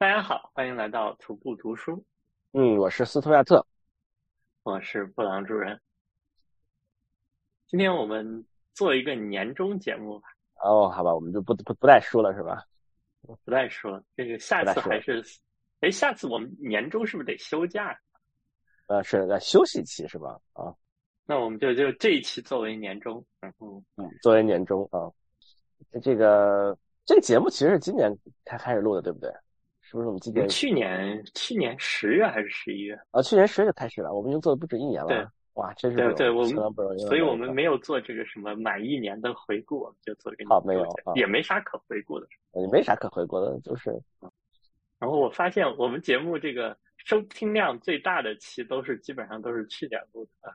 大家好，欢迎来到徒步读书，嗯，我是斯图亚特。我是布朗主任。今天我们做一个年终节目吧，哦，好吧，我们就不不不再说了，是吧？不再说这个，下次还是，哎，下次我们年终是不是得休假？呃，是在休息期是吧？啊，那我们就就这一期作为年终，然后嗯，作为年终啊，这个这个节目其实是今年才开始录的，对不对？是不是我们今年？去年去年十月还是十一月？啊，去年十月就开始了，我们已经做了不止一年了。对，哇，真是对对，我们不容易。所以我们没有做这个什么满一年的回顾，我们就做一个好，没有，也没啥可回顾的，也没啥可回顾的，就是。然后我发现我们节目这个收听量最大的期都是基本上都是去年录的，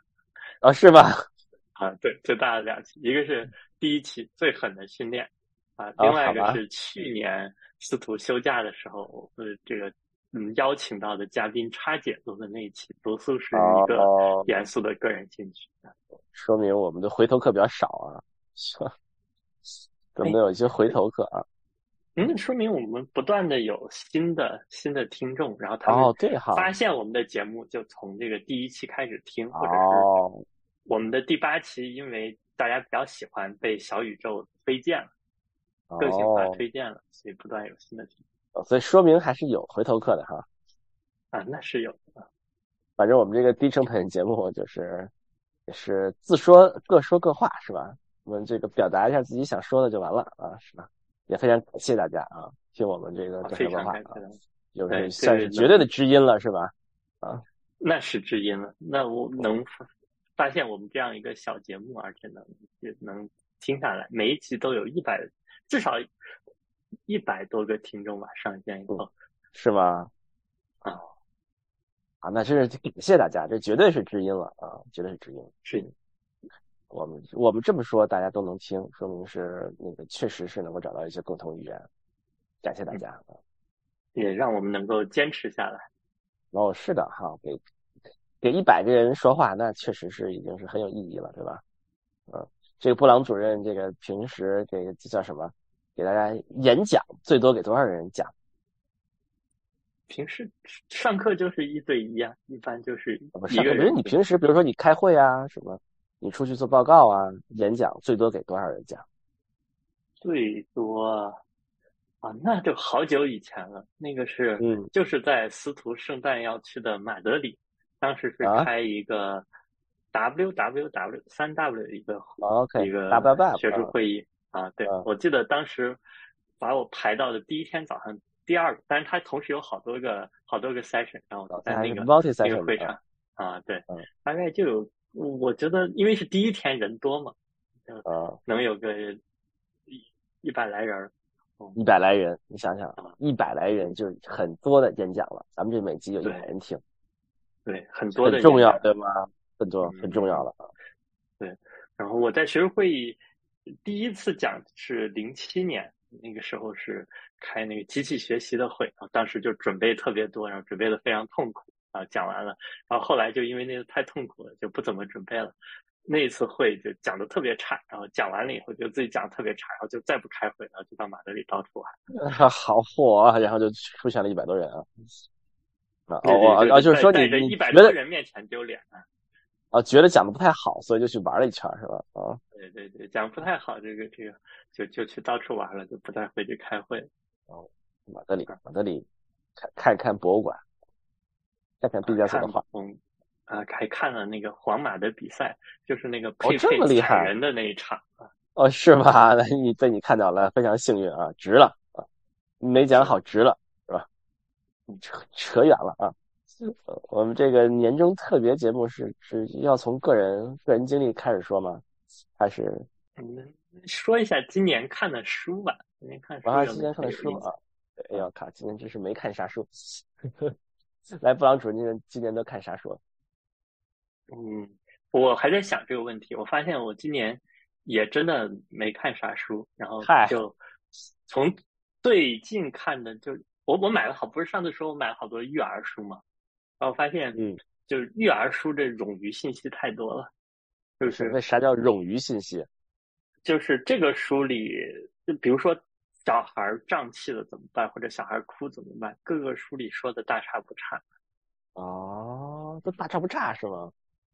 啊，是吧？啊，对，最大的两期，一个是第一期最狠的训练。啊，另外一个是去年司徒休假的时候，呃，这个嗯邀请到的嘉宾插姐录的那一期，多数是一个严肃的个人兴趣，说明我们的回头客比较少啊，怎么有一些回头客啊？嗯，说明我们不断的有新的新的听众，然后他们发现我们的节目就从这个第一期开始听，或者是我们的第八期，因为大家比较喜欢被小宇宙推荐了。个性化推荐了，所以不断有新的题，所以说明还是有回头客的哈。啊，那是有的。反正我们这个低成本节目就是也是自说各说各话是吧？我们这个表达一下自己想说的就完了啊，是吧？也非常感谢大家啊，听我们这个各说各话啊，就是算是绝对的知音了是吧？啊，那是知音了。那我能发现我们这样一个小节目，而且能也能听下来，每一集都有一百。至少一百多个听众吧，上线以后是吗？啊啊，那真是感谢大家，这绝对是知音了啊，绝对是知音。是，我们我们这么说，大家都能听，说明是那个确实是能够找到一些共同语言。感谢大家，也让我们能够坚持下来。哦，是的哈，给给一百个人说话，那确实是已经是很有意义了，对吧？嗯，这个布朗主任，这个平时这个叫什么？给大家演讲最多给多少人讲？平时上课就是一对一啊，一般就是一个人。你平时比如说你开会啊什么，你出去做报告啊，演讲最多给多少人讲？最多啊，那就好久以前了。那个是，嗯，就是在司徒圣诞要去的马德里，当时是开一个 W W W 三 W 一个一个学术会议。啊，对，我记得当时把我排到的第一天早上第二个，但是他同时有好多个好多个 session，然后在那个那个会场啊，对，大概就有，我觉得因为是第一天人多嘛，啊，能有个一一百来人，一百来人，你想想，一百来人就是很多的演讲了，咱们这每集有一百人听，对，很多的重要，对吗？很多很重要了。啊，对，然后我在学术会议。第一次讲是零七年，那个时候是开那个机器学习的会啊，当时就准备特别多，然后准备的非常痛苦啊，讲完了，然后后来就因为那个太痛苦了，就不怎么准备了。那一次会就讲的特别差，然后讲完了以后就自己讲的特别差，然后就再不开会，然后就到马德里到处玩。好火啊！然后就出现了一百多人啊。啊哦啊，就是说你你一百多人面前丢脸啊。啊，觉得讲的不太好，所以就去玩了一圈，是吧？啊，对对对，讲不太好，这个这个就就去到处玩了，就不再回去开会。哦，马德里，马德里，看看看博物馆，看看毕加索的画。嗯，啊，还看了那个皇马的比赛，就是那个佩佩踩人的那一场啊。哦，是吗？那你被你看到了，非常幸运啊，值了啊，没讲好，值了，是吧？扯扯远了啊。我们这个年终特别节目是是要从个人个人经历开始说吗？还是嗯，说一下今年看的书吧。今年看书啊，今年看的书啊。哎呀，靠，今年真是没看啥书。来，布朗主任，今年都看啥书？嗯，我还在想这个问题。我发现我今年也真的没看啥书，然后就从最近看的，就我我买了好，不是上次说我买了好多育儿书吗？然后发现，嗯，就是育儿书这冗余信息太多了，就是那啥叫冗余信息？就是这个书里，就比如说小孩胀气了怎么办，或者小孩哭怎么办，各个书里说的大差不差。哦，都大差不差是吗？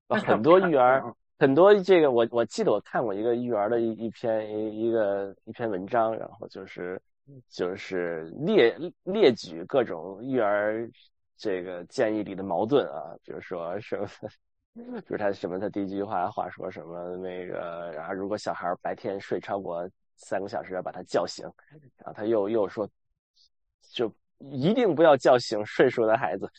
很多育儿，很多这个我我记得我看过一个育儿的一一篇一一个一篇文章，然后就是就是列列举各种育儿这个建议里的矛盾啊，比如说什么，就是他什么他第一句话话说什么那个，然后如果小孩白天睡超过三个小时要把他叫醒，然后他又又说就。一定不要叫醒睡熟的孩子，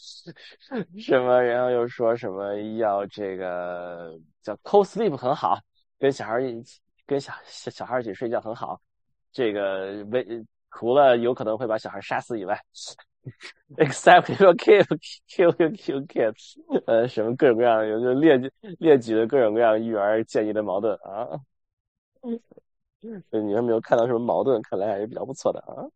什么？然后又说什么要这个叫 co sleep 很好，跟小孩一起跟小小小孩一起睡觉很好。这个为除了有可能会把小孩杀死以外，except your kid kill you kill kids，呃，什么各种各样的就列举列举了各种各样育儿建议的矛盾啊。嗯你有没有看到什么矛盾？看来还是比较不错的啊。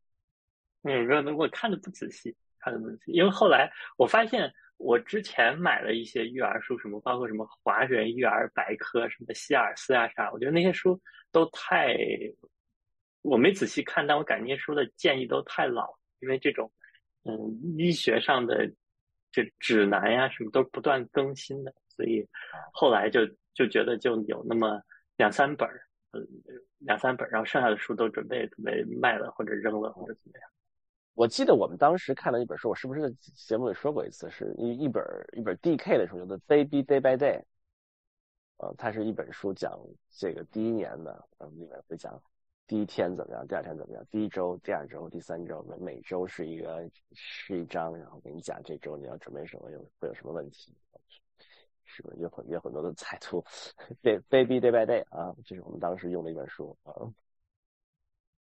嗯，没有，我看的不仔细，看的不仔细，因为后来我发现，我之前买了一些育儿书，什么包括什么华人育儿百科，什么希尔斯啊啥，我觉得那些书都太，我没仔细看，但我感觉那些书的建议都太老，因为这种，嗯，医学上的这指南呀什么都不断更新的，所以后来就就觉得就有那么两三本儿，嗯，两三本儿，然后剩下的书都准备准备卖了或者扔了或者怎么样。我记得我们当时看了一本书，我是不是在节目里说过一次？是一一本一本 D.K 的书，叫做《Baby Day by Day》。呃，它是一本书，讲这个第一年的，嗯，里面会讲第一天怎么样，第二天怎么样，第一周、第二周、第三周，每每周是一个是一章，然后给你讲这周你要准备什么，有会有什么问题，是不是有很有很多的彩图？《Baby Day by Day》啊，这是我们当时用的一本书啊。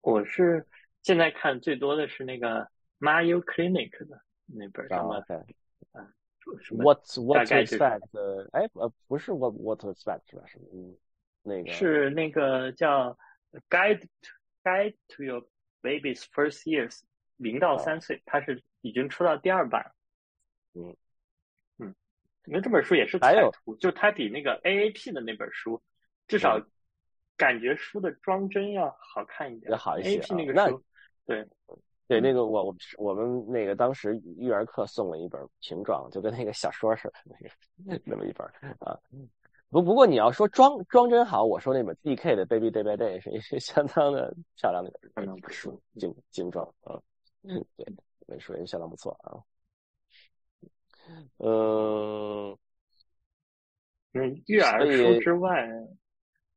我是。现在看最多的是那个 Mayo Clinic 的那本什么？啊，什么？What What to expect？哎，呃，不是 What What to expect 是吧？是嗯，那个是那个叫 Guide Guide to Your Baby's First Years，零到三岁，它是已经出到第二版。嗯嗯，那这本书也是彩图，就它比那个 AAP 的那本书至少感觉书的装帧要好看一点，要好一些。AAP 那个书。对，对，那个我我我们那个当时育儿课送了一本平装，就跟那个小说似的那个 那么一本啊。不不过你要说装装真好，我说那本 D.K 的 Baby Day by Day 是是相当的 漂亮的相当不书，精精装啊。对，美术也相当不错啊。嗯，嗯，育儿书之外，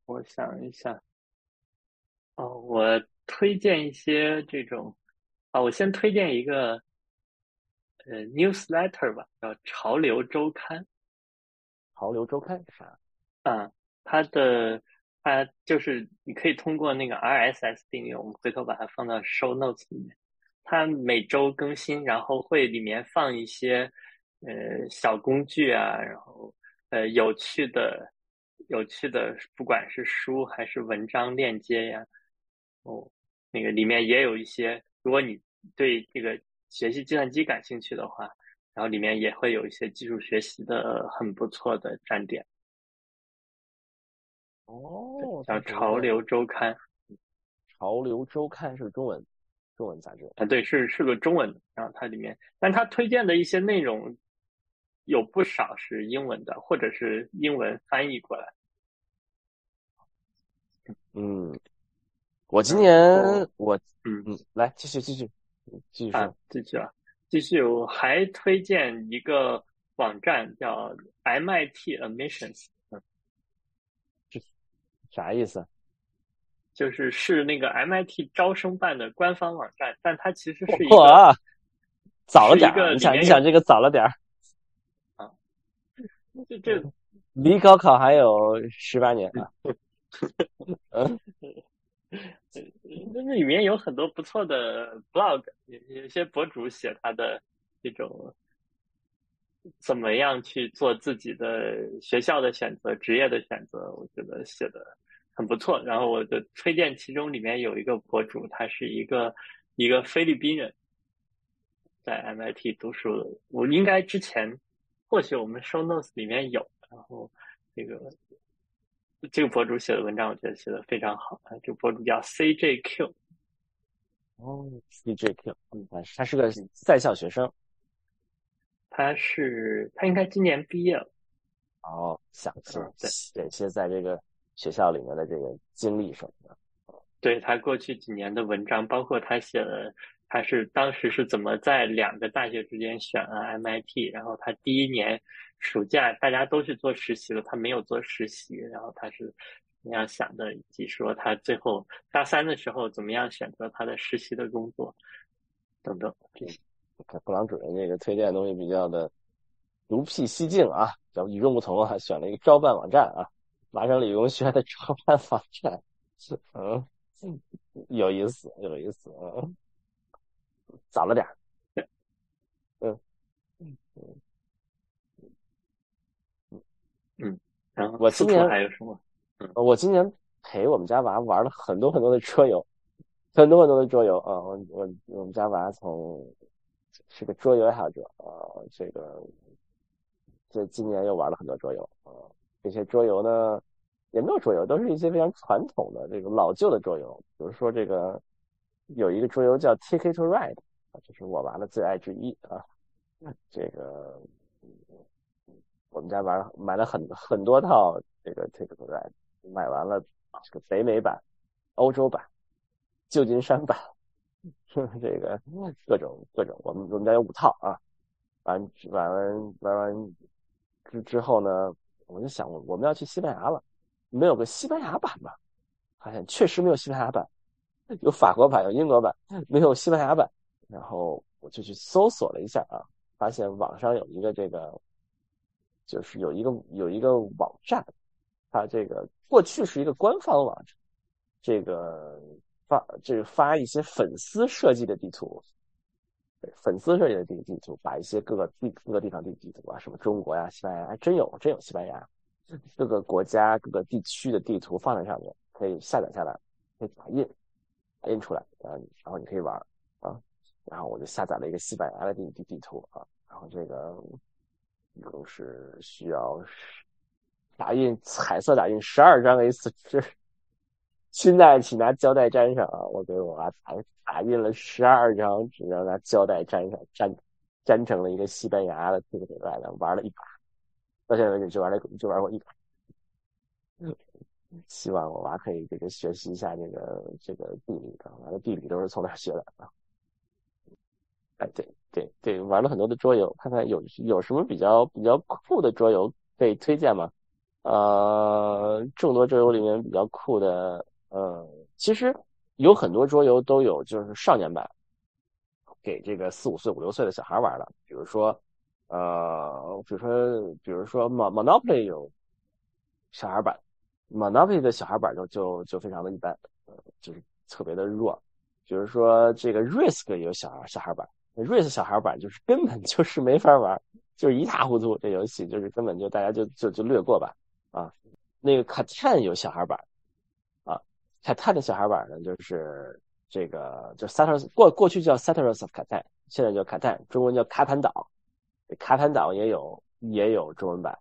我想一下，哦，我。推荐一些这种啊，我先推荐一个呃 newsletter 吧，叫《潮流周刊》。潮流周刊是啥？嗯，它的它就是你可以通过那个 RSS 订阅，我们回头把它放到 show notes 里面。它每周更新，然后会里面放一些呃小工具啊，然后呃有趣的有趣的，不管是书还是文章链接呀，哦。那个里面也有一些，如果你对这个学习计算机感兴趣的话，然后里面也会有一些技术学习的很不错的站点。哦，叫《潮流周刊》。潮流周刊是中文，中文杂志啊，对，是是个中文。然后它里面，但它推荐的一些内容有不少是英文的，或者是英文翻译过来。嗯。我今年我嗯嗯来继续继续继续啊继续啊继续我还推荐一个网站叫 MIT Admissions 啥意思？就是是那个 MIT 招生办的官方网站，但它其实是一个早了点儿。你想你想这个早了点儿啊？这这离高考还有十八年啊？嗯。那那里面有很多不错的 blog，有有些博主写他的这种怎么样去做自己的学校的选择、职业的选择，我觉得写的很不错。然后我的推荐其中里面有一个博主，他是一个一个菲律宾人，在 MIT 读书的。我应该之前或许我们 show notes 里面有，然后这个。这个博主写的文章，我觉得写的非常好啊！这个博主叫 CJQ，哦，CJQ，嗯，他是个在校学生。他是他应该今年毕业了。哦，想写写些在这个学校里面的这个经历什么的。对他过去几年的文章，包括他写的，他是当时是怎么在两个大学之间选了 MIT，然后他第一年暑假大家都去做实习了，他没有做实习，然后他是怎么样想的，以及说他最后大三的时候怎么样选择他的实习的工作等等这些。看布朗主任这个推荐的东西比较的独辟蹊径啊，叫与众不同啊，选了一个招办网站啊，麻省理工学院的创办网站，嗯，有意思，有意思嗯，早了点嗯嗯嗯嗯，然后我今年还有什么？嗯，我今年陪我们家娃玩了很多很多的桌游，很多很多的桌游啊，我我我们家娃从。是个桌游爱好者啊，这个这今年又玩了很多桌游啊。这些桌游呢，也没有桌游，都是一些非常传统的这个老旧的桌游。比如说这个有一个桌游叫 Ticket to Ride 啊，这是我娃的最爱之一啊。这个我们家玩了买了很很多套这个 Ticket to Ride，买完了这个北美版、欧洲版、旧金山版。这个各种各种，我们我们家有五套啊。完玩完玩完之之后呢，我就想，我们要去西班牙了，没有个西班牙版吧？发现确实没有西班牙版，有法国版，有英国版，没有西班牙版。然后我就去搜索了一下啊，发现网上有一个这个，就是有一个有一个网站，它这个过去是一个官方网站，这个。发就是发一些粉丝设计的地图，粉丝设计的地地图，把一些各个地各个地方地地图啊，什么中国呀、西班牙，还真有真有西班牙，各个国家各个地区的地图放在上面，可以下载下来，可以打印，打印出来，然后然后你可以玩啊，然后我就下载了一个西班牙的地地地图啊，然后这个一共是需要打印彩色打印十二张 A4 纸。现在请拿胶带粘上啊！我给我娃打打印了十二张纸，让拿胶带粘上，粘粘成了一个西班牙的这个来的，玩了一把，到现在为止就玩了就玩过一把。希望我娃可以这个学习一下这个这个地理啊，完了地理都是从哪学的啊？哎，对对对，玩了很多的桌游，看看有有什么比较比较酷的桌游可以推荐吗？呃，众多桌游里面比较酷的。呃，其实有很多桌游都有，就是少年版，给这个四五岁、五六岁的小孩玩的。比如说，呃，比如说，比如说，Monopoly 有小孩版，Monopoly 的小孩版就就就非常的一般，呃，就是特别的弱。比如说这个 Risk 有小孩小孩版，Risk 小孩版就是根本就是没法玩，就是一塌糊涂。这游戏就是根本就大家就就就略过吧。啊，那个 Catan 有小孩版。卡泰的小孩版呢，就是这个就 Satterls 过过去叫 Satterls of Catan，现在叫卡泰，中文叫卡坦岛。卡坦岛也有也有中文版，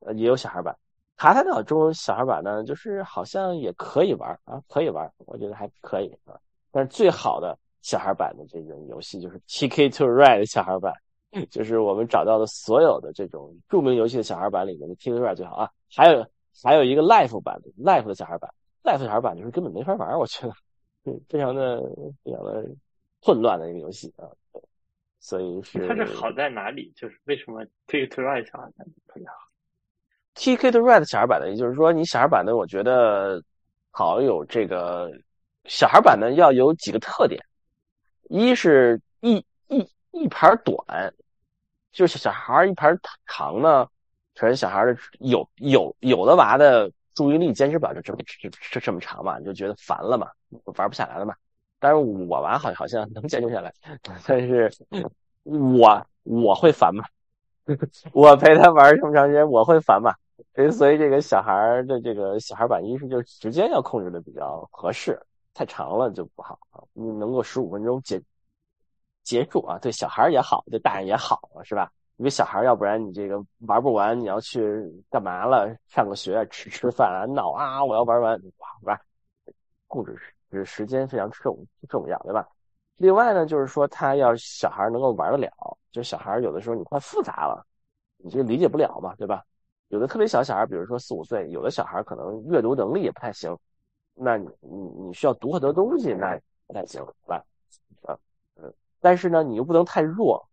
呃，也有小孩版。卡坦岛中文小孩版呢，就是好像也可以玩啊，可以玩，我觉得还可以啊。但是最好的小孩版的这种游戏就是 TK to Ride 小孩版，就是我们找到的所有的这种著名游戏的小孩版里面的 TK to Ride 最好啊。还有还有一个 Life 版的 Life 的小孩版。Life 小孩版就是根本没法玩，我觉得，非常的非常的混乱的一个游戏啊，所以是它是好在哪里？就是为什么 Ticket to Ride 小孩版特别好？Ticket to Ride 小孩版的，也就是说你小孩版的，我觉得好有这个小孩版的要有几个特点，一是一一一盘短，就是小孩一盘长呢，可能小孩的有有有的娃的。注意力坚持不了这这这这这么长嘛，你就觉得烦了嘛，玩不下来了嘛。但是我玩好好像能坚持下来，但是我我会烦嘛，我陪他玩这么长时间，我会烦嘛。所以这个小孩的这个小孩版一是就时间要控制的比较合适，太长了就不好啊。你能够十五分钟结结束啊，对小孩也好，对大人也好，是吧？因为小孩，要不然你这个玩不完，你要去干嘛了？上个学，吃吃饭啊，闹啊！我要玩完，哇，玩，控制就是时间非常重重要，对吧？另外呢，就是说他要小孩能够玩得了，就小孩有的时候你太复杂了，你就理解不了嘛，对吧？有的特别小小孩，比如说四五岁，有的小孩可能阅读能力也不太行，那你你你需要读很多东西，那不太行，对吧？啊，嗯，但是呢，你又不能太弱，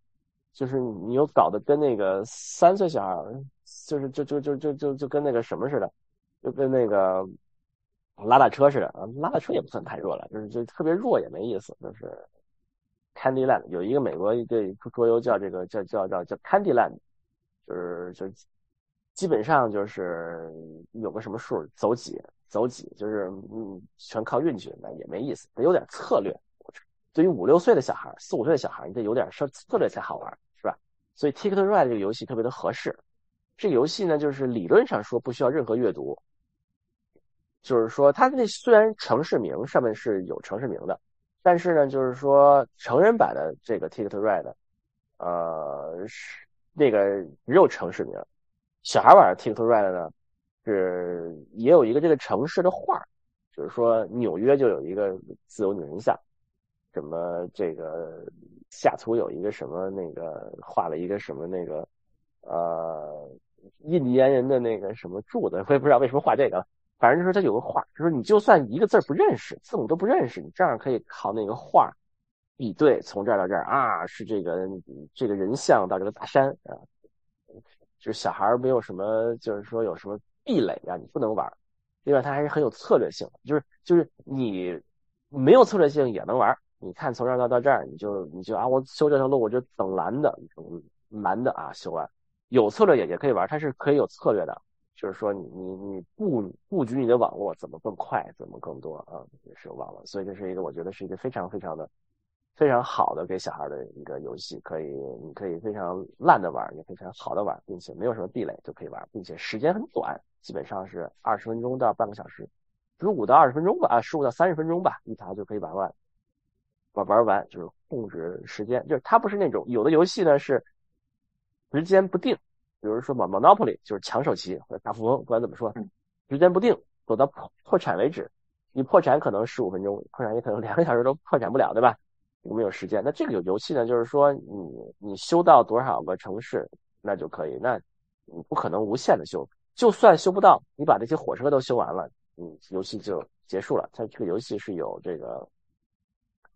就是你又搞得跟那个三岁小孩，就是就就就就就就跟那个什么似的，就跟那个。拉大车似的啊，拉大车也不算太弱了，就是就特别弱也没意思。就是 Candyland 有一个美国一个桌游叫这个叫叫叫叫 Candyland，就是就基本上就是有个什么数走几走几，就是嗯全靠运气，那也没意思，得有点策略。对于五六岁的小孩、四五岁的小孩，你得有点策策略才好玩，是吧？所以 Ticket Ride 这个游戏特别的合适。这个游戏呢，就是理论上说不需要任何阅读。就是说，它那虽然城市名上面是有城市名的，但是呢，就是说成人版的这个 Ticket Ride，呃，是那个只有城市名，小孩玩的 Ticket Ride 呢，是也有一个这个城市的画就是说纽约就有一个自由女神像，什么这个下图有一个什么那个画了一个什么那个呃印第安人的那个什么柱子，我也不知道为什么画这个。反正就是它有个画，就是你就算一个字不认识，字母都不认识，你这样可以靠那个画比对，从这儿到这儿啊，是这个这个人像到这个大山啊，就是小孩没有什么，就是说有什么壁垒啊，你不能玩。另外，它还是很有策略性的，就是就是你没有策略性也能玩。你看从这儿到到这儿，你就你就啊，我修这条路，我就等蓝的，蓝的啊，修完有策略也也可以玩，它是可以有策略的。就是说，你你你布布局你的网络怎么更快，怎么更多啊？也是有网络，所以这是一个我觉得是一个非常非常的非常好的给小孩的一个游戏，可以你可以非常烂的玩，也可以非常好的玩，并且没有什么壁垒就可以玩，并且时间很短，基本上是二十分钟到半个小时，十五到二十分钟吧，啊，十五到三十分钟吧，一台就可以玩完，玩玩完就是控制时间，就是它不是那种有的游戏呢是时间不定。比如说 Monopoly 就是抢手棋或者大富翁，不管怎么说，时间不定，走到破破产为止。你破产可能十五分钟，破产也可能两个小时都破产不了，对吧？有没有时间？那这个游戏呢，就是说你你修到多少个城市，那就可以。那你不可能无限的修，就算修不到，你把这些火车都修完了，嗯，游戏就结束了。它这个游戏是有这个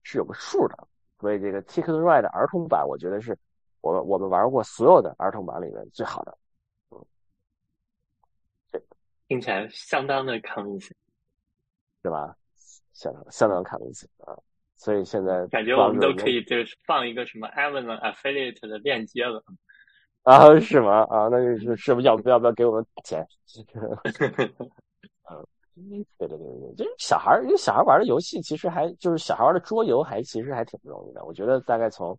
是有个数的，所以这个 Ticket Ride 儿童版，我觉得是。我我们玩过所有的儿童版里面最好的，嗯，听起来相当的 convincing，对吧？相当相当 convincing 啊！所以现在感觉我们都可以就是放一个什么 Amazon affiliate 的链接了啊？是吗？啊，那就是是不是要不要不要给我们打钱？嗯，对对对对，就是小孩儿，因为小孩玩的游戏其实还就是小孩玩的桌游还其实还挺不容易的。我觉得大概从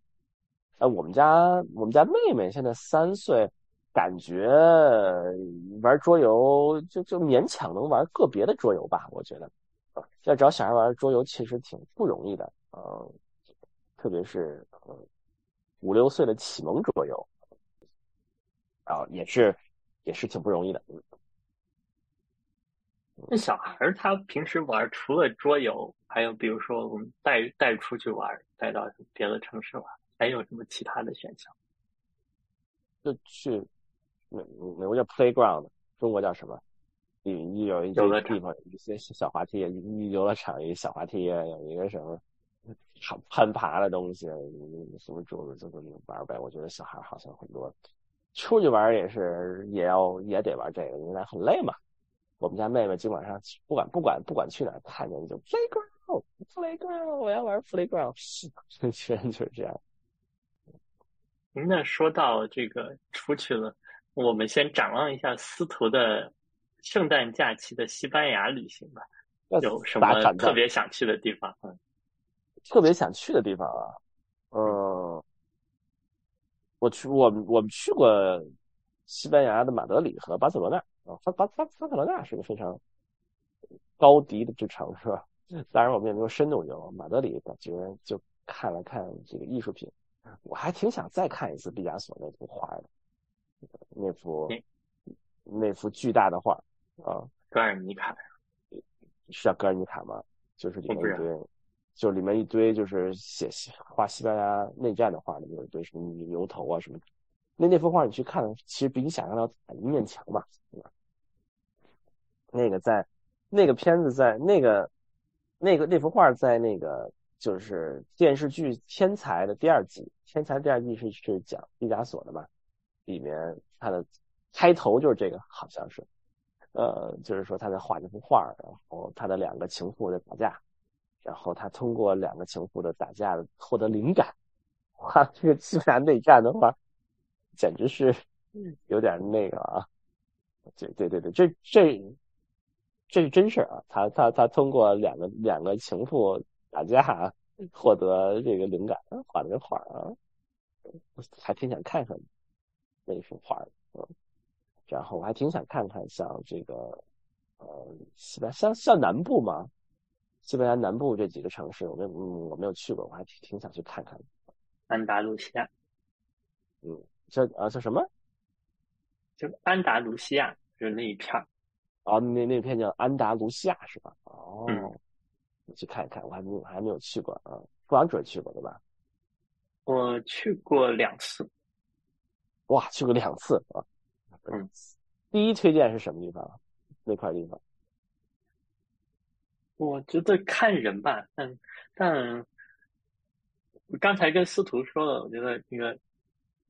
哎，我们家我们家妹妹现在三岁，感觉玩桌游就就勉强能玩个别的桌游吧。我觉得，要找小孩玩桌游其实挺不容易的，嗯，特别是五六岁的启蒙桌游，啊，也是也是挺不容易的。那小孩他平时玩除了桌游，还有比如说我们带带出去玩，带到别的城市玩。还有什么其他的选项？就去美美国叫 playground，中国叫什么？有有一些地方一些小滑梯，游乐场一个小滑梯，有一个什么攀攀爬的东西，什么桌子就这么玩呗。我觉得小孩好像很多出去玩也是也要也得玩这个，因为很累嘛。我们家妹妹基本上不管不管不管去哪，看见就 playground，playground，我要玩 playground，全就是这样。那说到这个出去了，我们先展望一下司徒的圣诞假期的西班牙旅行吧。有什么特别想去的地方？嗯，特别想去的地方啊，呃，我去，我我们去过西班牙的马德里和巴塞罗那啊，巴巴巴巴塞罗那是个非常高迪的之城，是吧？当然我们也没有深度游，马德里感觉就看了看这个艺术品。我还挺想再看一次毕加索那幅画的，那幅那幅巨大的画啊，格尔尼卡是叫格尔尼卡吗？就是里面一堆就里面一堆就是写画西班牙内战的画的，有一堆什么牛头啊什么。那那幅画你去看，其实比你想象的要大一面墙吧，对吧？那个在，那个片子在那个，那个那幅画在那个就是电视剧《天才》的第二季，《天才》第二季是是讲毕加索的嘛？里面他的开头就是这个，好像是，呃，就是说他在画这幅画，然后他的两个情妇在打架，然后他通过两个情妇的打架获得灵感，画这个西班牙内战的话。简直是有点那个啊！对对对对，这这这是真事儿啊！他他他通过两个两个情妇打架获得这个灵感，画了个画啊，还挺想看看那幅画的。嗯，然后我还挺想看看像这个呃西班像像南部嘛，西班牙南部这几个城市，我没我没有去过，我还挺挺想去看看。安达卢西亚，嗯。叫啊叫什么？就安达卢西亚，就是那一片儿。哦，那那片叫安达卢西亚是吧？哦，你去看一看，我还没还没有去过啊。不王主任去过对吧？我去过两次。哇，去过两次啊！嗯，第一推荐是什么地方？那块地方？我觉得看人吧，但但刚才跟司徒说了，我觉得那个。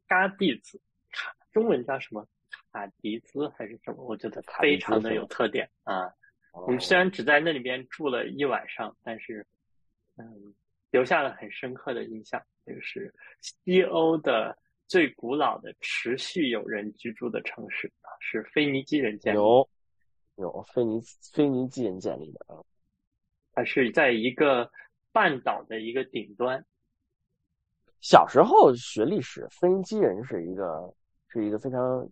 嘎弟子卡，中文叫什么？卡迪兹还是什么？我觉得非常的有特点啊。我们虽然只在那里边住了一晚上，但是嗯，留下了很深刻的印象。就是西欧的最古老的持续有人居住的城市啊，是腓尼基人建立。有有腓尼腓尼基人建立的啊，它是在一个半岛的一个顶端。小时候学历史，腓尼基人是一个是一个非常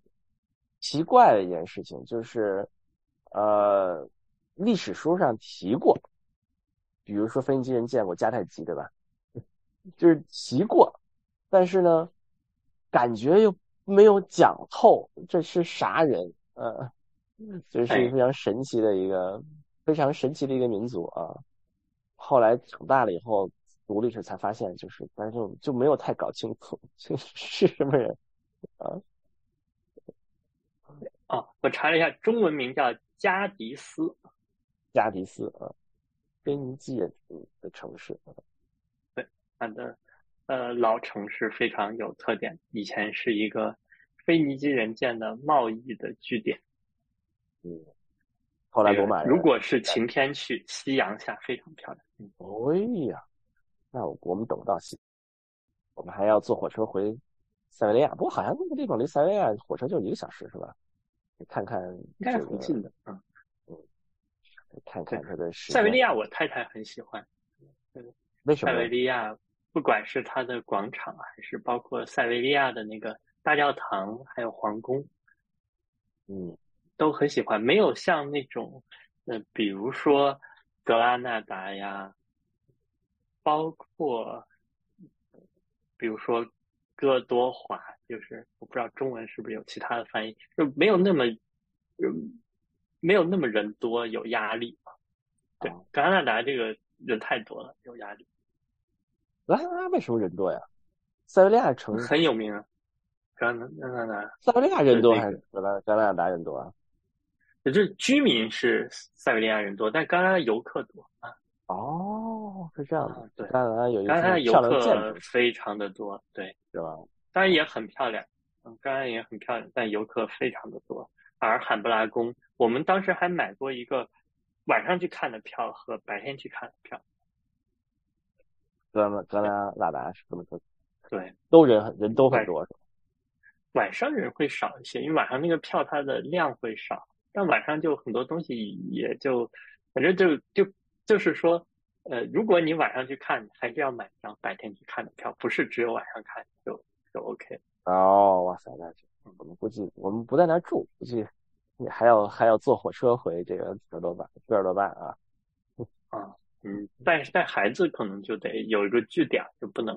奇怪的一件事情，就是呃，历史书上提过，比如说腓尼基人见过迦太基，对吧？就是提过，但是呢，感觉又没有讲透这是啥人，呃，这是一个非常神奇的一个非常神奇的一个民族啊。后来长大了以后。读历史才发现，就是，但是就就没有太搞清楚 是是什么人啊？哦，我查了一下，中文名叫加迪斯，加迪斯啊，腓尼基人的城市。对，它的呃老城市非常有特点，以前是一个腓尼基人建的贸易的据点。嗯，后来罗马人。如果是晴天去，夕阳下非常漂亮。嗯，哎呀。那我们等不到西，我们还要坐火车回塞维利亚。不过好像那个地方离塞维利亚火车就一个小时，是吧？你看看，应该很近的。嗯嗯，看看它的塞维利亚，我太太很喜欢。为什么？塞维利亚不管是它的广场，还是包括塞维利亚的那个大教堂，还有皇宫，嗯，都很喜欢。没有像那种，呃，比如说格拉纳达呀。包括，比如说哥多华，就是我不知道中文是不是有其他的翻译，就没有那么，嗯，没有那么人多，有压力对，加拿大这个人太多了，有压力。加拿大为什么人多呀？塞维利亚城很有名啊。加拿加拿大，塞维利亚人多还是加拿加拿大人多啊？也就是居民是塞维利亚人多，但加拿大游客多啊。哦，是这样的，对，当然有一刚才游客非常的多，对，是吧？当然也很漂亮，嗯，当然也很漂亮，但游客非常的多。而罕布拉宫，我们当时还买过一个晚上去看的票和白天去看的票。格拉格拉纳达是这么说，对，都人人都很多，是吧？晚上人会少一些，因为晚上那个票它的量会少，但晚上就很多东西也就，反正就就。就是说，呃，如果你晚上去看，还是要买张白天去看的票，不是只有晚上看就就 OK。哦，哇塞，那就我们估计我们不在那儿住，估计你还要还要坐火车回这个多尔多多尔多巴啊。啊，嗯，但是带孩子可能就得有一个据点，就不能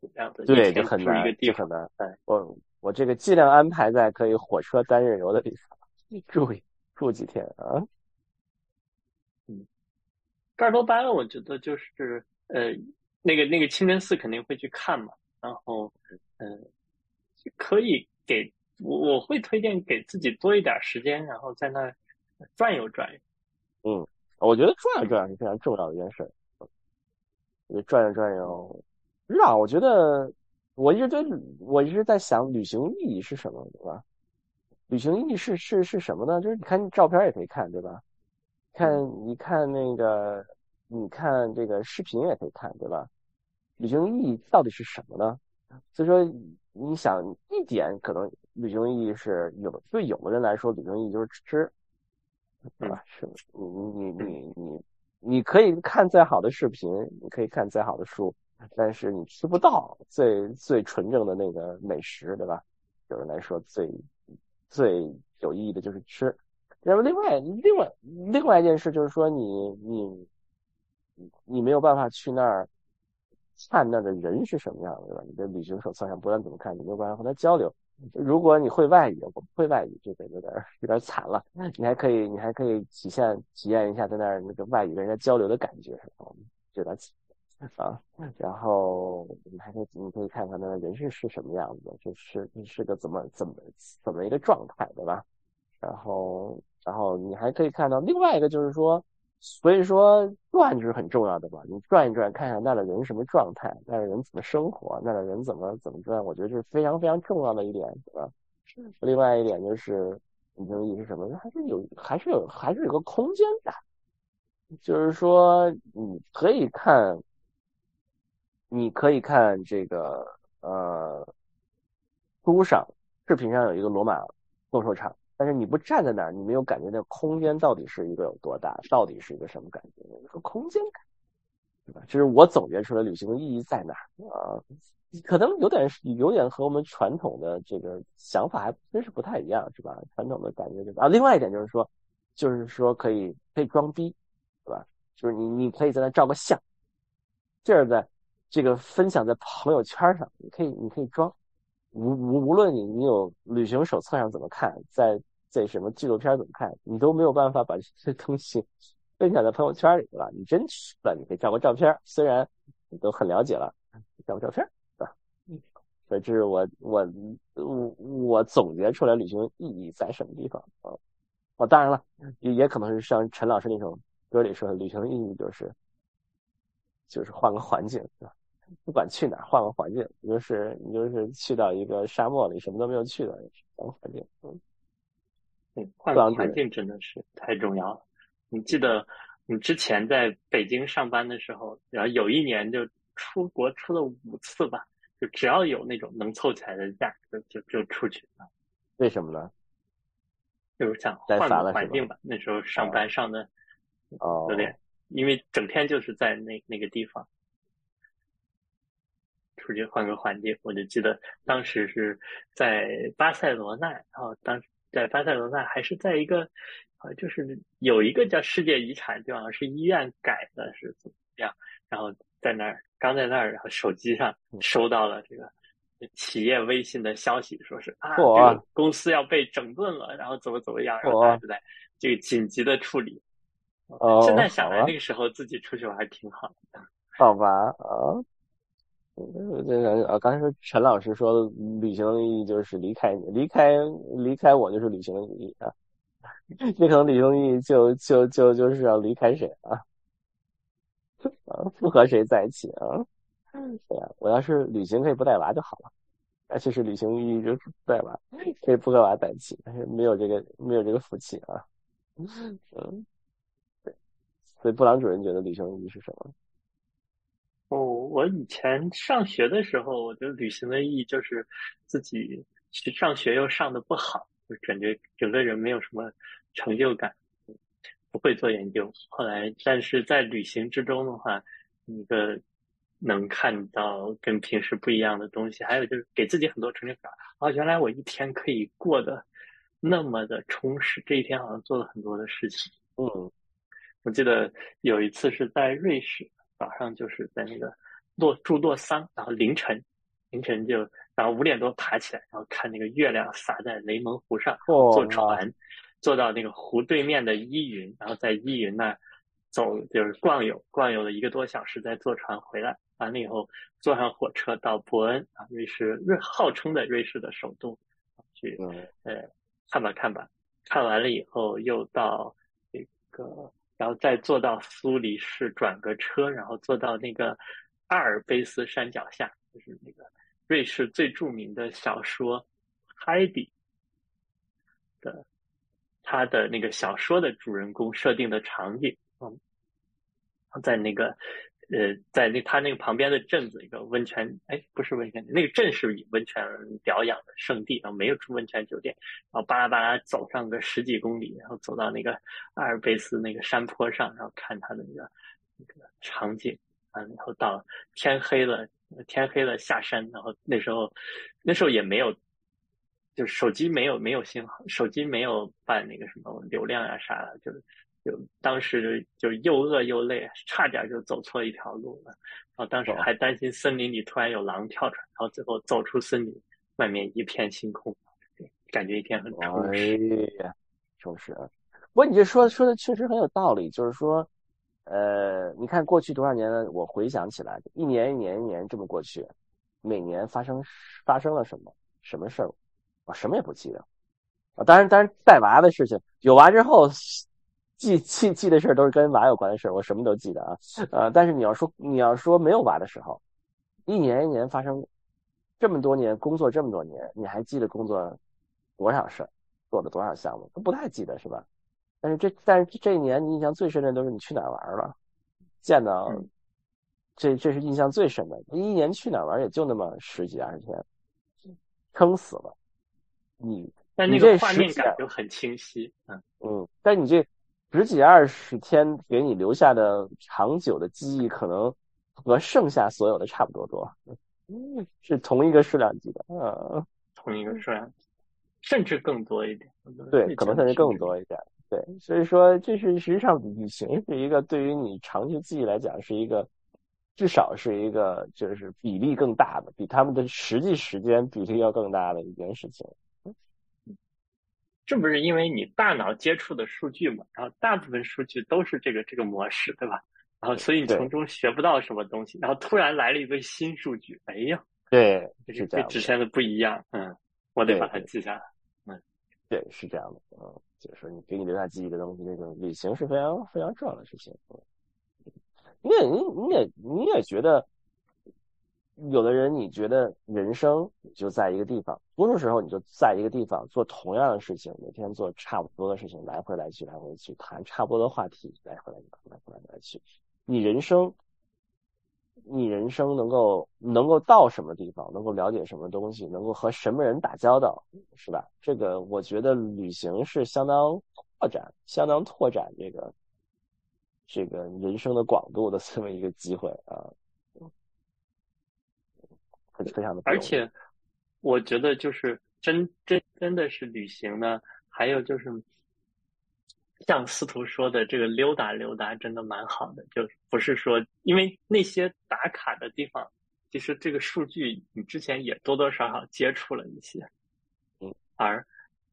这样子对，就很难，就很难。哎，我我这个尽量安排在可以火车单日游的地方住住几天啊。嗯戈尔多班，我觉得就是呃，那个那个清真寺肯定会去看嘛，然后嗯，可以给我我会推荐给自己多一点时间，然后在那转悠转悠。嗯，我觉得转悠转悠是非常重要的一件事。转悠转悠，是啊，我觉得我一直对我一直在想旅行意义是什么，对吧？旅行意义是是是什么呢？就是你看照片也可以看，对吧？看你看那个，你看这个视频也可以看，对吧？旅行意义到底是什么呢？所以说，你想一点，可能旅行意义是有对有的人来说，旅行意义就是吃，对吧？是你你你你你可以看再好的视频，你可以看再好的书，但是你吃不到最最纯正的那个美食，对吧？有人来说最。最有意义的就是吃，然后另外另外另外一件事就是说你你你没有办法去那儿看那儿的人是什么样的，对吧？你的旅行手册上不管怎么看，你没有办法和他交流。如果你会外语，我不会外语，这个有点有点惨了。你还可以你还可以体现体验一下在那儿那个外语跟人家交流的感觉，有点啊。然后你还可以你可以看看那人是是什么样子，就是是个怎么怎么怎么一个状态，对吧？然后然后你还可以看到另外一个就是说，所以说转就是很重要的吧？你转一转，看看那的人什么状态，那的人怎么生活，那的人怎么怎么转，我觉得这是非常非常重要的一点，对吧？另外一点就是你的意义是什么？还是有还是有还是有个空间感，就是说你可以看。你可以看这个呃，书上视频上有一个罗马斗兽场，但是你不站在那儿，你没有感觉那空间到底是一个有多大，到底是一个什么感觉？一个空间感，对吧？这是我总结出来旅行的意义在哪儿啊？可能有点有点和我们传统的这个想法还真是不太一样，是吧？传统的感觉就是啊，另外一点就是说，就是说可以可以装逼，对吧？就是你你可以在那照个相，这是在。这个分享在朋友圈上，你可以，你可以装，无无无论你你有旅行手册上怎么看，在在什么纪录片怎么看，你都没有办法把这些东西分享在朋友圈里，对吧？你真去了，你可以照个照片，虽然你都很了解了，照个照片，对吧？所以这是我我我我总结出来旅行意义在什么地方啊？哦，当然了，也也可能是像陈老师那首歌里说的，旅行的意义就是。就是换个环境，对吧？不管去哪，换个环境，你就是你就是去到一个沙漠里，什么都没有去的，换个环境。嗯，嗯，换个环境真的是太重要了。你记得你之前在北京上班的时候，然后有一年就出国出了五次吧，就只要有那种能凑起来的假，就就就出去了。为什么呢？就是想换个环境吧。那时候上班上的有点。因为整天就是在那那个地方，出去换个环境，我就记得当时是在巴塞罗那，然后当时在巴塞罗那还是在一个，啊，就是有一个叫世界遗产地方，是医院改的，是怎么样？然后在那儿刚在那儿，然后手机上收到了这个企业微信的消息，说是啊，这个公司要被整顿了，然后怎么怎么样，然后大家就在这个紧急的处理。哦，现在想来那个时候自己出去玩还挺好的。好吧，啊，这个啊，刚才说陈老师说旅行的意义就是离开你，离开离开我就是旅行的意义啊。你可能旅行意义就就就就是要离开谁啊？啊，不和谁在一起啊？对呀，我要是旅行可以不带娃就好了。那其实旅行意义就是不带娃，可以不和娃在一起，但是没有这个没有这个福气啊。嗯。对所以布朗主任觉得旅行意义是什么？哦，我以前上学的时候，我觉得旅行的意义就是自己去上学又上的不好，就感觉整个人没有什么成就感，不会做研究。后来，但是在旅行之中的话，一个能看到跟平时不一样的东西，还有就是给自己很多成就感。哦，原来我一天可以过得那么的充实，这一天好像做了很多的事情。嗯。我记得有一次是在瑞士，早上就是在那个洛住洛桑，然后凌晨凌晨就然后五点多爬起来，然后看那个月亮洒在雷蒙湖上，坐船坐到那个湖对面的依云，然后在依云那走就是逛游逛游了一个多小时，再坐船回来。完了以后，坐上火车到伯恩啊，瑞士瑞号称的瑞士的首都，去呃看吧看吧。看完了以后，又到这个，然后再坐到苏黎世转个车，然后坐到那个阿尔卑斯山脚下，就是那个瑞士最著名的小说《海底》的，他的那个小说的主人公设定的场景，嗯，在那个。呃，在那他那个旁边的镇子，一个温泉，哎，不是温泉，那个镇是以温泉疗养的圣地，然后没有住温泉酒店，然后巴拉巴拉走上个十几公里，然后走到那个阿尔卑斯那个山坡上，然后看他的那个那个场景，啊，然后到天黑了，天黑了下山，然后那时候那时候也没有，就手机没有没有信号，手机没有办那个什么流量啊啥的，就是。就当时就又饿又累，差点就走错一条路了。然后当时还担心森林里突然有狼跳出来，然后最后走出森林，外面一片星空，感觉一天很充实。充实。不过你这说说的确实很有道理，就是说，呃，你看过去多少年了，我回想起来，一年一年一年这么过去，每年发生发生了什么什么事儿，我什么也不记得。啊，当然当然带娃的事情，有娃之后。记记记的事儿都是跟娃有关的事儿，我什么都记得啊，呃，但是你要说你要说没有娃的时候，一年一年发生这么多年工作这么多年，你还记得工作多少事儿，做了多少项目，都不太记得是吧？但是这但是这一年你印象最深的都是你去哪儿玩了，见到这这是印象最深的，一年去哪儿玩也就那么十几二十天，撑死了，你但那个画面感就很清晰，嗯嗯，但你这。十几二十天给你留下的长久的记忆，可能和剩下所有的差不多多，是同一个数量级的，嗯，同一个数量级，甚至更多一点，对，可能甚至更多一点，对，所以说这是实际上旅行是一个对于你长期记忆来讲是一个，至少是一个就是比例更大的，比他们的实际时间比例要更大的一件事情。这不是因为你大脑接触的数据嘛？然后大部分数据都是这个这个模式，对吧？然后所以你从中学不到什么东西。然后突然来了一堆新数据，哎呀，对，是跟之前的不一样。嗯，我得把它记下来。嗯，对，是这样的。嗯，就是说你给你留下记忆的东西，那个旅行是非常非常重要的事情。嗯你也你你也你也觉得。有的人，你觉得人生就在一个地方，多数时候你就在一个地方做同样的事情，每天做差不多的事情，来回来去，来回去谈差不多的话题，来回来去来回来来去。你人生，你人生能够能够到什么地方，能够了解什么东西，能够和什么人打交道，是吧？这个我觉得旅行是相当拓展、相当拓展这个这个人生的广度的这么一个机会啊。非常的，而且我觉得就是真真真的是旅行呢，还有就是像司徒说的，这个溜达溜达真的蛮好的，就不是说因为那些打卡的地方，其实这个数据你之前也多多少少接触了一些，嗯，而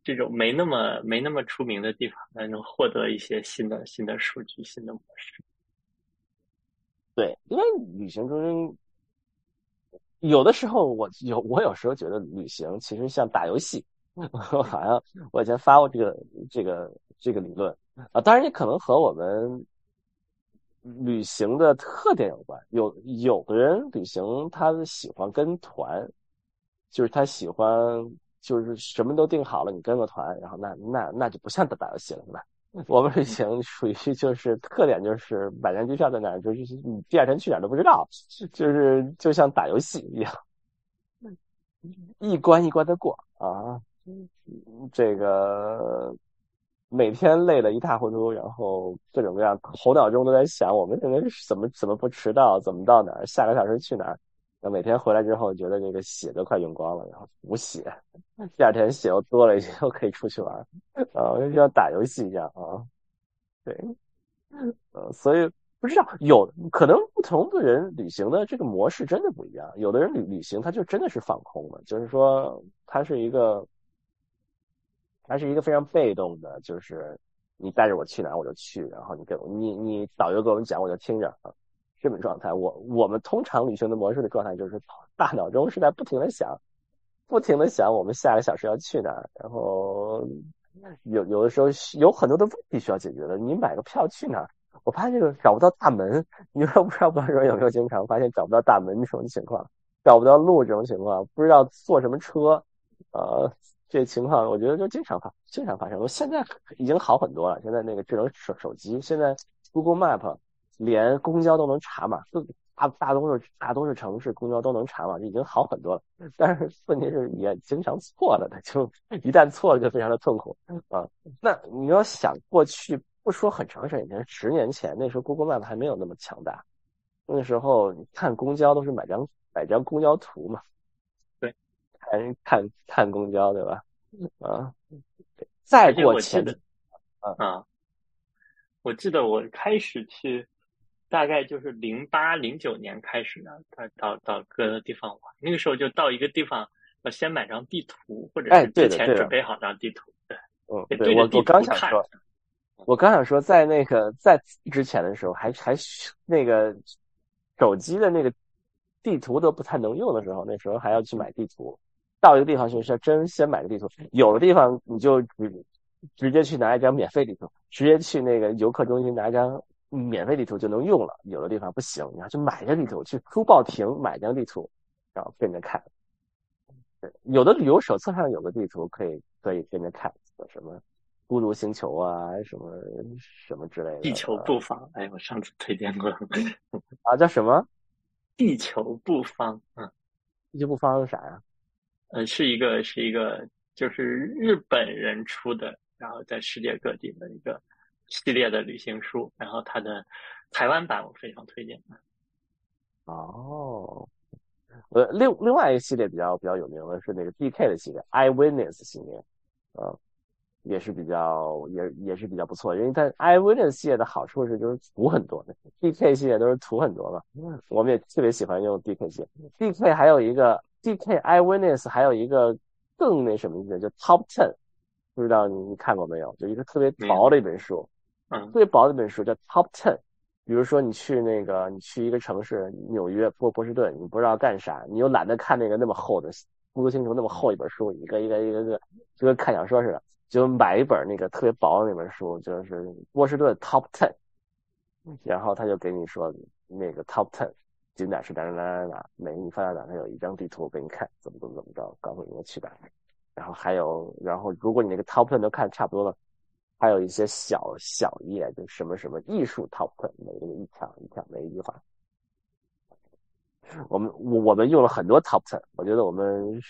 这种没那么没那么出名的地方，才能获得一些新的新的数据、新的模式。对，因为旅行中。有的时候，我有我有时候觉得旅行其实像打游戏，我好像我以前发过这个这个这个理论啊。当然，也可能和我们旅行的特点有关。有有的人旅行，他喜欢跟团，就是他喜欢就是什么都定好了，你跟个团，然后那那那就不像打打游戏了，是吧？我们旅行属于就是特点，就是买张机票在哪，就是你第二天去哪儿都不知道，就是就像打游戏一样，一关一关的过啊。这个每天累得一塌糊涂，然后各种各样头脑中都在想，我们现在怎么怎么不迟到，怎么到哪儿，下个小时去哪儿。那每天回来之后，觉得这个血都快用光了，然后补血，第二天血又多了一些，又可以出去玩，啊，就像打游戏一样啊。对，呃，所以不知道有可能不同的人旅行的这个模式真的不一样。有的人旅旅行他就真的是放空了，就是说他是一个，他是一个非常被动的，就是你带着我去哪我就去，然后你给我你你导游给我们讲我就听着啊，这种状态。我我们通常旅行的模式的状态就是大脑中是在不停的想，不停的想我们下个小时要去哪，然后有有的时候有很多的问题需要解决的。你买个票去哪？我发现这个找不到大门，你说 不知道不知道有没有经常发现找不到大门这种情况，找不到路这种情况，不知道坐什么车，呃。这情况我觉得就经常发，经常发生。我现在已经好很多了。现在那个智能手手机，现在 Google Map 连公交都能查嘛，就大大多数大多数城市公交都能查嘛，已经好很多了。但是问题是也经常错了的，就一旦错了就非常的痛苦啊。那你要想过去，不说很长时间，十年前那时候 Google Map 还没有那么强大，那时候你看公交都是买张买张公交图嘛。对 看看看公交对吧？啊，再过前的啊，我记得我开始去，大概就是零八零九年开始的，到到到各个地方玩。那个时候就到一个地方，要先买张地图，或者是之前准备好张地图。对，嗯，对我我刚想说，我刚想说，在那个在之前的时候，还还那个手机的那个地图都不太能用的时候，那时候还要去买地图。到一个地方去是要真先买个地图，有的地方你就直直接去拿一张免费地图，直接去那个游客中心拿一张免费地图就能用了。有的地方不行，你要去买个地图，去书报亭买张地图，然后跟着看。有的旅游手册上有个地图可以可以跟着看，什么孤独星球啊，什么什么之类的。地球布方，哎，我上次推荐过。啊，叫什么？地球布方。嗯，地球布方是啥呀？呃，是一个是一个，就是日本人出的，然后在世界各地的一个系列的旅行书，然后它的台湾版我非常推荐。哦，呃，另另外一个系列比较比较有名的是那个 D.K 的系列，Eyewitness 系列，呃，也是比较也也是比较不错，因为它 Eyewitness 系列的好处是就是图很多，D.K 系列都是图很多嘛，我们也特别喜欢用 D.K 系列，D.K 还有一个。D.K. Eyewitness 还有一个更那什么意思，就 Top Ten，不知道你你看过没有？就一个特别薄的一本书，嗯，特别薄的一本书叫 Top Ten。比如说你去那个，你去一个城市，纽约或波士顿，你不知道干啥，你又懒得看那个那么厚的《孤独星球》那么厚一本书，一个一个一个个就跟看小说似的，就买一本那个特别薄的那本书，就是波士顿 Top Ten，然后他就给你说那个 Top Ten。景点是哪哪哪哪哪，每你放在哪，它有一张地图给你看，怎么怎么怎么着，告诉你的去哪。然后还有，然后如果你那个 top ten 都看差不多了，还有一些小小页，就什么什么艺术 top ten，每个一条一条，每一句话。我们我我们用了很多 top ten，我觉得我们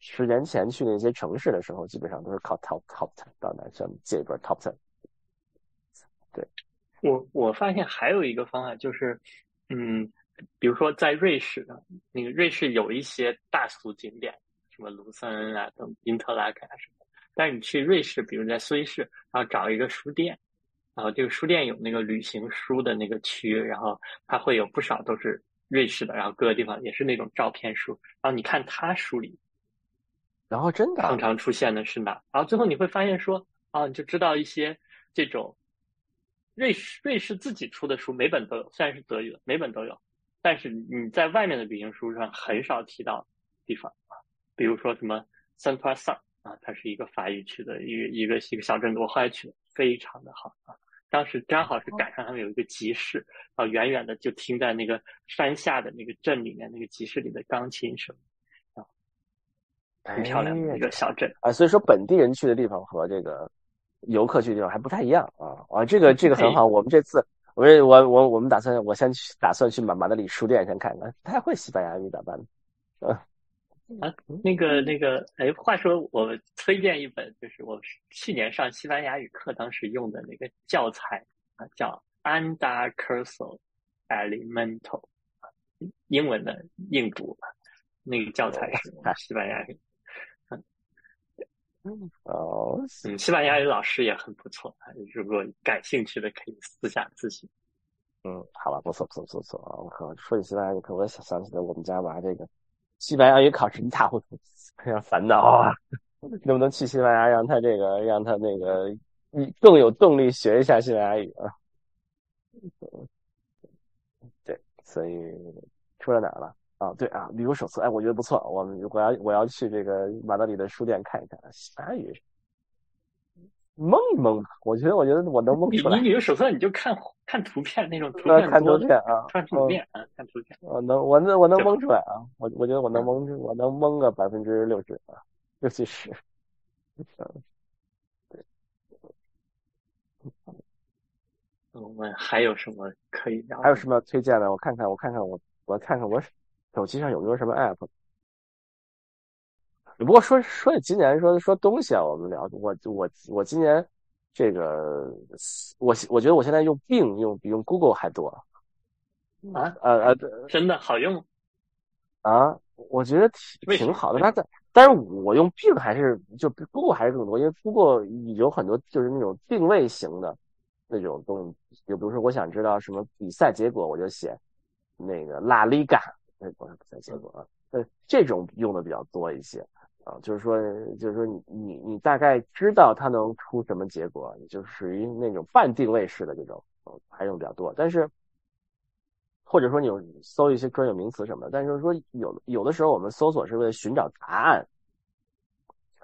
十年前去那些城市的时候，基本上都是靠 top top ten 到那上借一本 top ten。对，我我发现还有一个方案就是，嗯。比如说，在瑞士的那个瑞士有一些大俗景点，什么卢森恩啊、等因特拉肯啊什么。但是你去瑞士，比如在苏黎世，然后找一个书店，然后这个书店有那个旅行书的那个区，然后它会有不少都是瑞士的，然后各个地方也是那种照片书。然后你看他书里，然后真的常常出现的是哪？然后最后你会发现说，啊，你就知道一些这种瑞士瑞士自己出的书，每本都有，虽然是德语的，每本都有。但是你在外面的旅行书上很少提到地方啊，比如说什么 s a n t a s a 啊，它是一个法语区的一个一个一个小镇，我后来去的非常的好啊。当时刚好是赶上他们有一个集市啊，远远的就听在那个山下的那个镇里面那个集市里的钢琴声啊，很漂亮的一个小镇啊。所以说本地人去的地方和这个游客去的地方还不太一样啊啊，这个这个很好，我们这次。我我我我们打算，我先去打算去马马德里书店先看看，不太会西班牙语咋办？啊 啊，那个那个，哎，话说我推荐一本，就是我去年上西班牙语课当时用的那个教材啊，叫 Anda Curso Elemental，英文的硬读，那个教材是西班牙语。哦，嗯，西班牙语老师也很不错，如果感兴趣的可以私下咨询。嗯，好吧，不错，不错，不错啊！我靠，说起西班牙语课，我想想起来我们家娃这个西班牙语考试一塌糊涂，非常烦恼啊！能不能去西班牙让他这个让他那个你更有动力学一下西班牙语啊。对，所以说到哪儿了？啊，对啊，旅游手册，哎，我觉得不错。我们我要我要去这个马德里的书店看一看西班牙语，蒙一蒙。我觉得我觉得我能蒙出来。你手册你就看看图片那种 图片看图片啊，看图片啊，看图片。我能我能我能蒙出来啊！我我觉得我能蒙我能蒙个百分之六十啊，六七十。嗯，对。我们还有什么可以聊？还有什么推荐的？我看看，我看看，我我看看我。手机上有没有什么 app？不过说说起今年说说东西啊，我们聊我我我今年这个我我觉得我现在用 Bing 用比用 Google 还多啊呃呃真的好用啊？我觉得挺挺好的，但但但是我用 Bing 还是就 Google 还是更多，因为 Google 有很多就是那种定位型的那种东西，就比如说我想知道什么比赛结果，我就写那个 La Liga。我是比赛结果啊，呃，这种用的比较多一些啊，就是说，就是说，你你你大概知道它能出什么结果，就属于那种半定位式的这种，还用比较多。但是，或者说你搜一些专有名词什么的，但是说有有的时候我们搜索是为了寻找答案，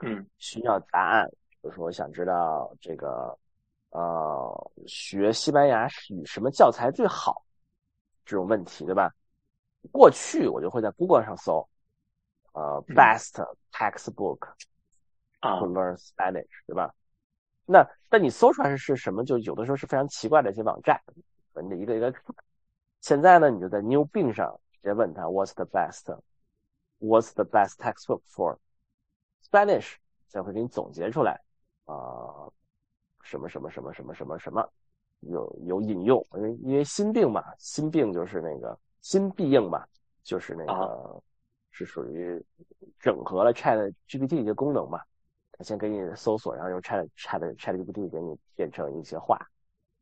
嗯，寻找答案，比如说我想知道这个，呃，学西班牙语什么教材最好，这种问题，对吧？过去我就会在 Google 上搜，呃，best textbook to learn Spanish，对吧？那那你搜出来是是什么？就有的时候是非常奇怪的一些网站，你一个一个。现在呢，你就在 New Bing 上直接问他 What's the best？What's the best textbook for Spanish？才会给你总结出来啊，什么什么什么什么什么什么，有有引用，因为因为心病嘛，心病就是那个。心必应嘛，就是那个是属于整合了 Chat GPT 的功能嘛。他先给你搜索，然后用 Chat Chat Chat GPT 给你变成一些话，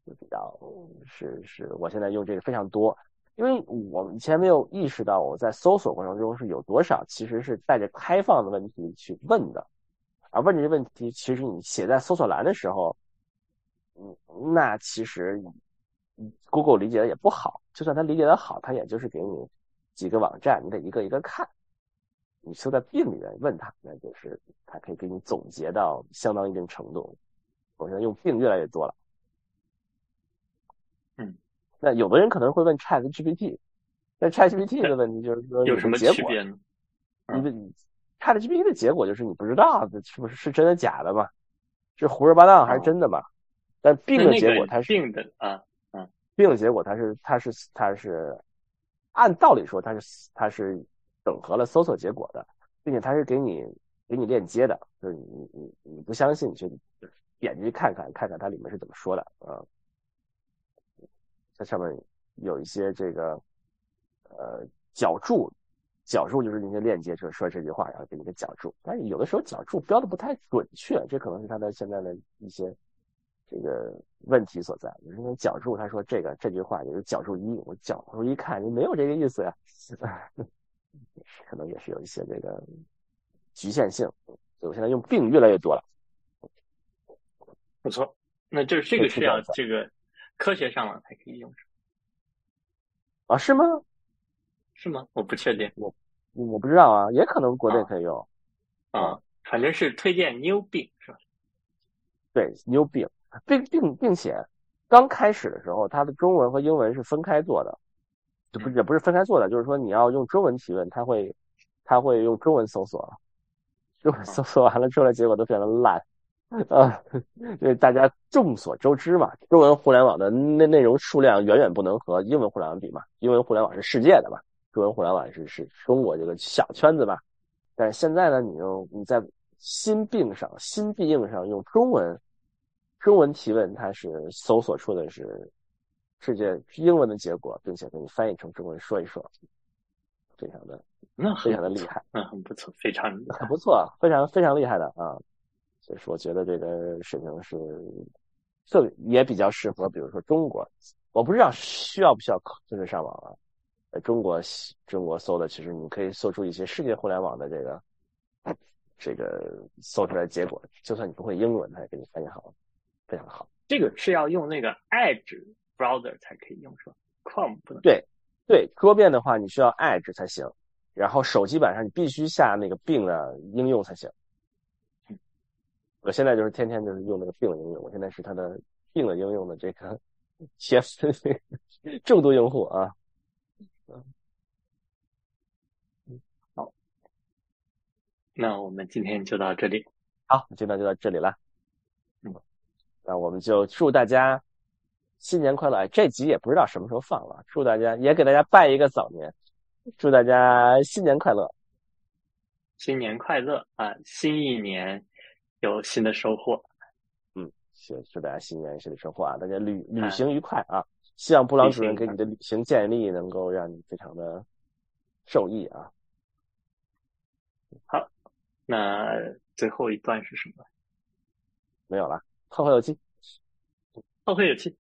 就比较是是。我现在用这个非常多，因为我以前没有意识到我在搜索过程中是有多少其实是带着开放的问题去问的，而问这些问题，其实你写在搜索栏的时候，嗯，那其实。Google 理解的也不好，就算他理解的好，他也就是给你几个网站，你得一个一个看。你搜在病里面问他，那就是他可以给你总结到相当一定程度。我现在用病越来越多了。嗯，那有的人可能会问 Chat GPT，那 Chat GPT 的问题就是说有什么区别呢？你的 Chat GPT 的结果就是你不知道是不是是真的假的嘛？是胡说八道还是真的嘛？但病的结果它是病的啊。嗯病的结果，它是它是它是按道理说，它是它是整合了搜索结果的，并且它是给你给你链接的，就是你你你不相信，你去点进去看看看看它里面是怎么说的啊。它上面有一些这个呃脚注，脚注就是那些链接，就是说这句话，然后给你个脚注。但是有的时候脚注标的不太准确，这可能是它的现在的一些。这个问题所在，就是那脚注，他说这个这句话就是脚注一，我脚注一看，你没有这个意思呀，可能也是有一些这个局限性。所以我现在用病越来越多了，不错，那就是这个是要这个科学上了才可以用上啊？是吗？是吗？我不确定，我我不知道啊，也可能国内可以用啊，反正是推荐 New 病是吧？对，New 病。并并并且，刚开始的时候，它的中文和英文是分开做的，就不也不是分开做的，就是说你要用中文提问，它会它会用中文搜索，中文搜索完了出来结果都非常的烂啊，因 为大家众所周知嘛，中文互联网的内内容数量远远不能和英文互联网比嘛，英文互联网是世界的嘛，中文互联网是是中国这个小圈子嘛，但是现在呢，你用你在新病上新必应上用中文。中文提问，它是搜索出的是世界英文的结果，并且给你翻译成中文说一说，非常的那非常的厉害，嗯，很不错，非常 很不错，非常非常厉害的啊！所以说，我觉得这个水平是这也比较适合，比如说中国，我不知道需要不需要就是上网啊？在中国中国搜的，其实你可以搜出一些世界互联网的这个这个搜出来的结果，就算你不会英文，它也给你翻译好。非常的好。这个是要用那个 Edge browser 才可以用是吧？Chrome 不能。对对，桌面的话你需要 Edge 才行，然后手机版上你必须下那个 Bing 的应用才行。我现在就是天天就是用那个 Bing 应用，我现在是它的 Bing 的应用的这个铁粉重度用户啊。好，那我们今天就到这里。好，今天就到这里了。嗯，那我们就祝大家新年快乐！这集也不知道什么时候放了，祝大家也给大家拜一个早年，祝大家新年快乐！新年快乐啊！新一年。有新的收获，嗯，谢祝大家新年新的收获啊！大家旅旅行愉快啊！希望布朗主任给你的旅行建议能够让你非常的受益啊！好，那最后一段是什么？没有了，后会有期，后会有期。